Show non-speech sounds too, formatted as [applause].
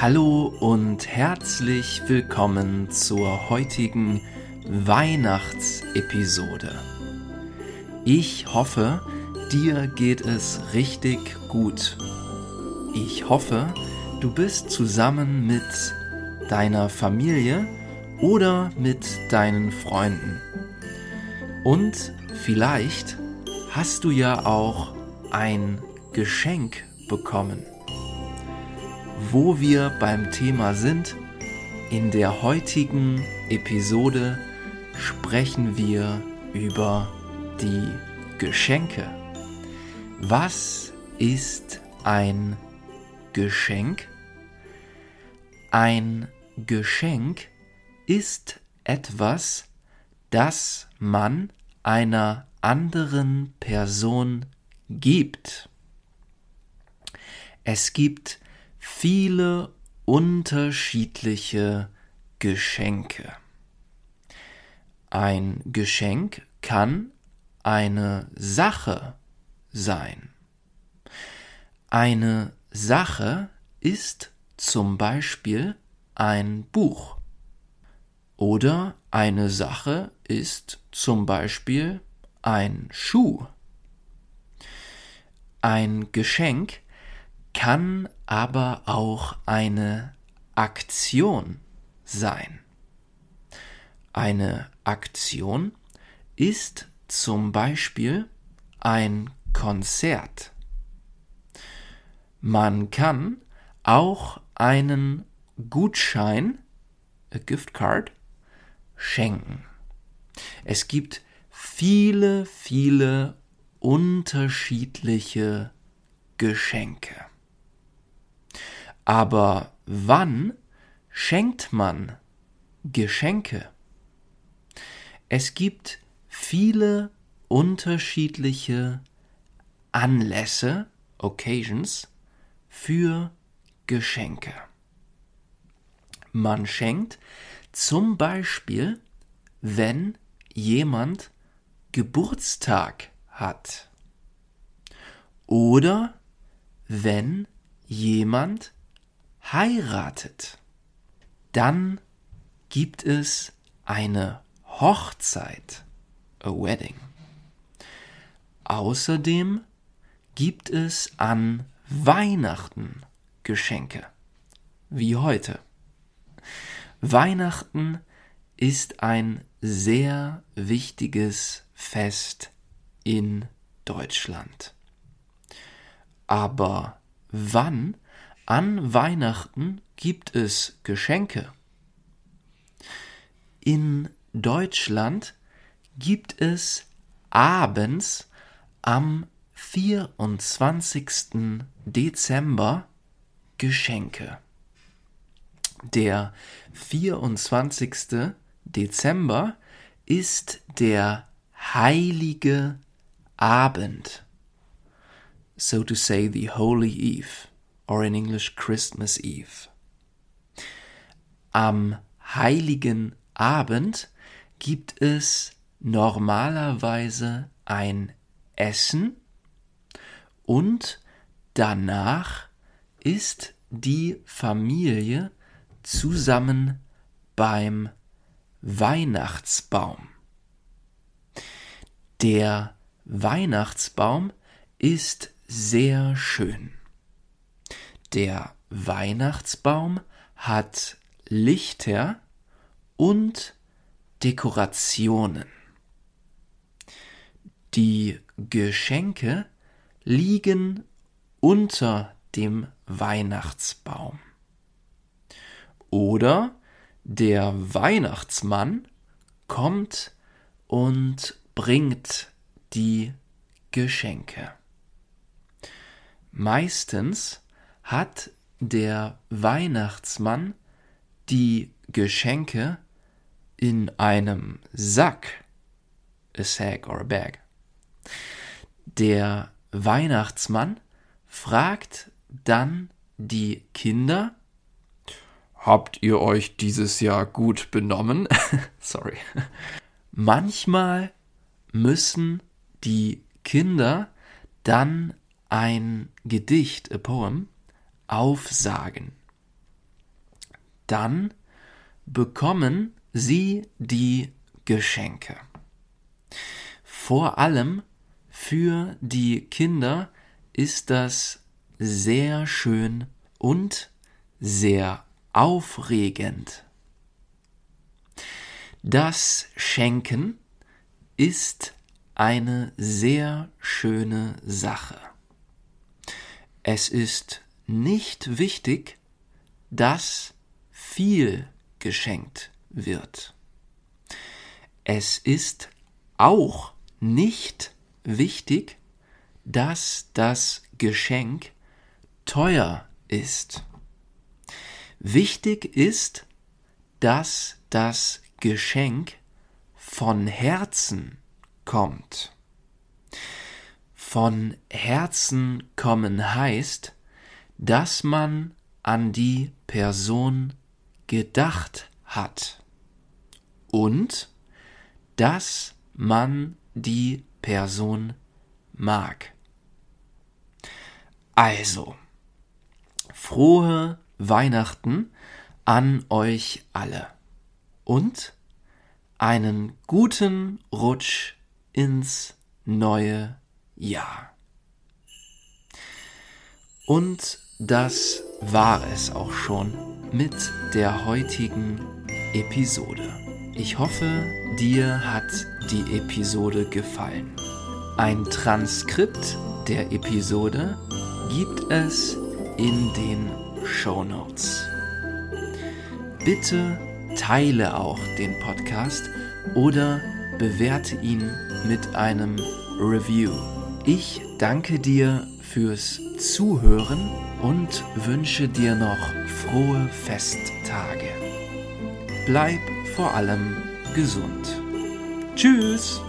Hallo und herzlich willkommen zur heutigen Weihnachtsepisode. Ich hoffe, dir geht es richtig gut. Ich hoffe, du bist zusammen mit deiner Familie oder mit deinen Freunden. Und vielleicht hast du ja auch ein Geschenk bekommen. Wo wir beim Thema sind, in der heutigen Episode sprechen wir über die Geschenke. Was ist ein Geschenk? Ein Geschenk ist etwas, das man einer anderen Person gibt. Es gibt viele unterschiedliche Geschenke. Ein Geschenk kann eine Sache sein. Eine Sache ist zum Beispiel ein Buch. Oder eine Sache ist zum Beispiel ein Schuh. Ein Geschenk kann aber auch eine Aktion sein. Eine Aktion ist zum Beispiel ein Konzert. Man kann auch einen Gutschein, a gift card, schenken. Es gibt viele, viele unterschiedliche Geschenke. Aber wann schenkt man Geschenke? Es gibt viele unterschiedliche Anlässe, Occasions, für Geschenke. Man schenkt zum Beispiel, wenn jemand Geburtstag hat oder wenn jemand heiratet. Dann gibt es eine Hochzeit, a wedding. Außerdem gibt es an Weihnachten Geschenke, wie heute. Weihnachten ist ein sehr wichtiges Fest in Deutschland. Aber wann an Weihnachten gibt es Geschenke? In Deutschland gibt es abends am 24. Dezember Geschenke. Der 24. Dezember ist der heilige Abend. So to say the Holy Eve, or in English Christmas Eve. Am heiligen Abend gibt es normalerweise ein Essen und danach ist die Familie zusammen beim Weihnachtsbaum. Der Weihnachtsbaum ist sehr schön. Der Weihnachtsbaum hat Lichter und Dekorationen. Die Geschenke liegen unter dem Weihnachtsbaum. Oder der Weihnachtsmann kommt und bringt die Geschenke. Meistens hat der Weihnachtsmann die Geschenke in einem Sack, a sack or a bag. Der Weihnachtsmann fragt dann die Kinder, Habt ihr euch dieses Jahr gut benommen? [laughs] Sorry. Manchmal müssen die Kinder dann ein Gedicht, a poem, aufsagen. dann bekommen sie die Geschenke. Vor allem für die Kinder ist das sehr schön und sehr aufregend. Das Schenken ist eine sehr schöne Sache. Es ist nicht wichtig, dass viel geschenkt wird. Es ist auch nicht wichtig, dass das Geschenk teuer ist. Wichtig ist, dass das Geschenk von Herzen kommt. Von Herzen kommen heißt, dass man an die Person gedacht hat und dass man die Person mag. Also, frohe Weihnachten an euch alle und einen guten Rutsch ins neue Jahr. Und das war es auch schon mit der heutigen Episode. Ich hoffe, dir hat die Episode gefallen. Ein Transkript der Episode gibt es in den Show Notes. Bitte teile auch den Podcast oder bewerte ihn mit einem Review. Ich danke dir fürs Zuhören und wünsche dir noch frohe Festtage. Bleib vor allem gesund. Tschüss!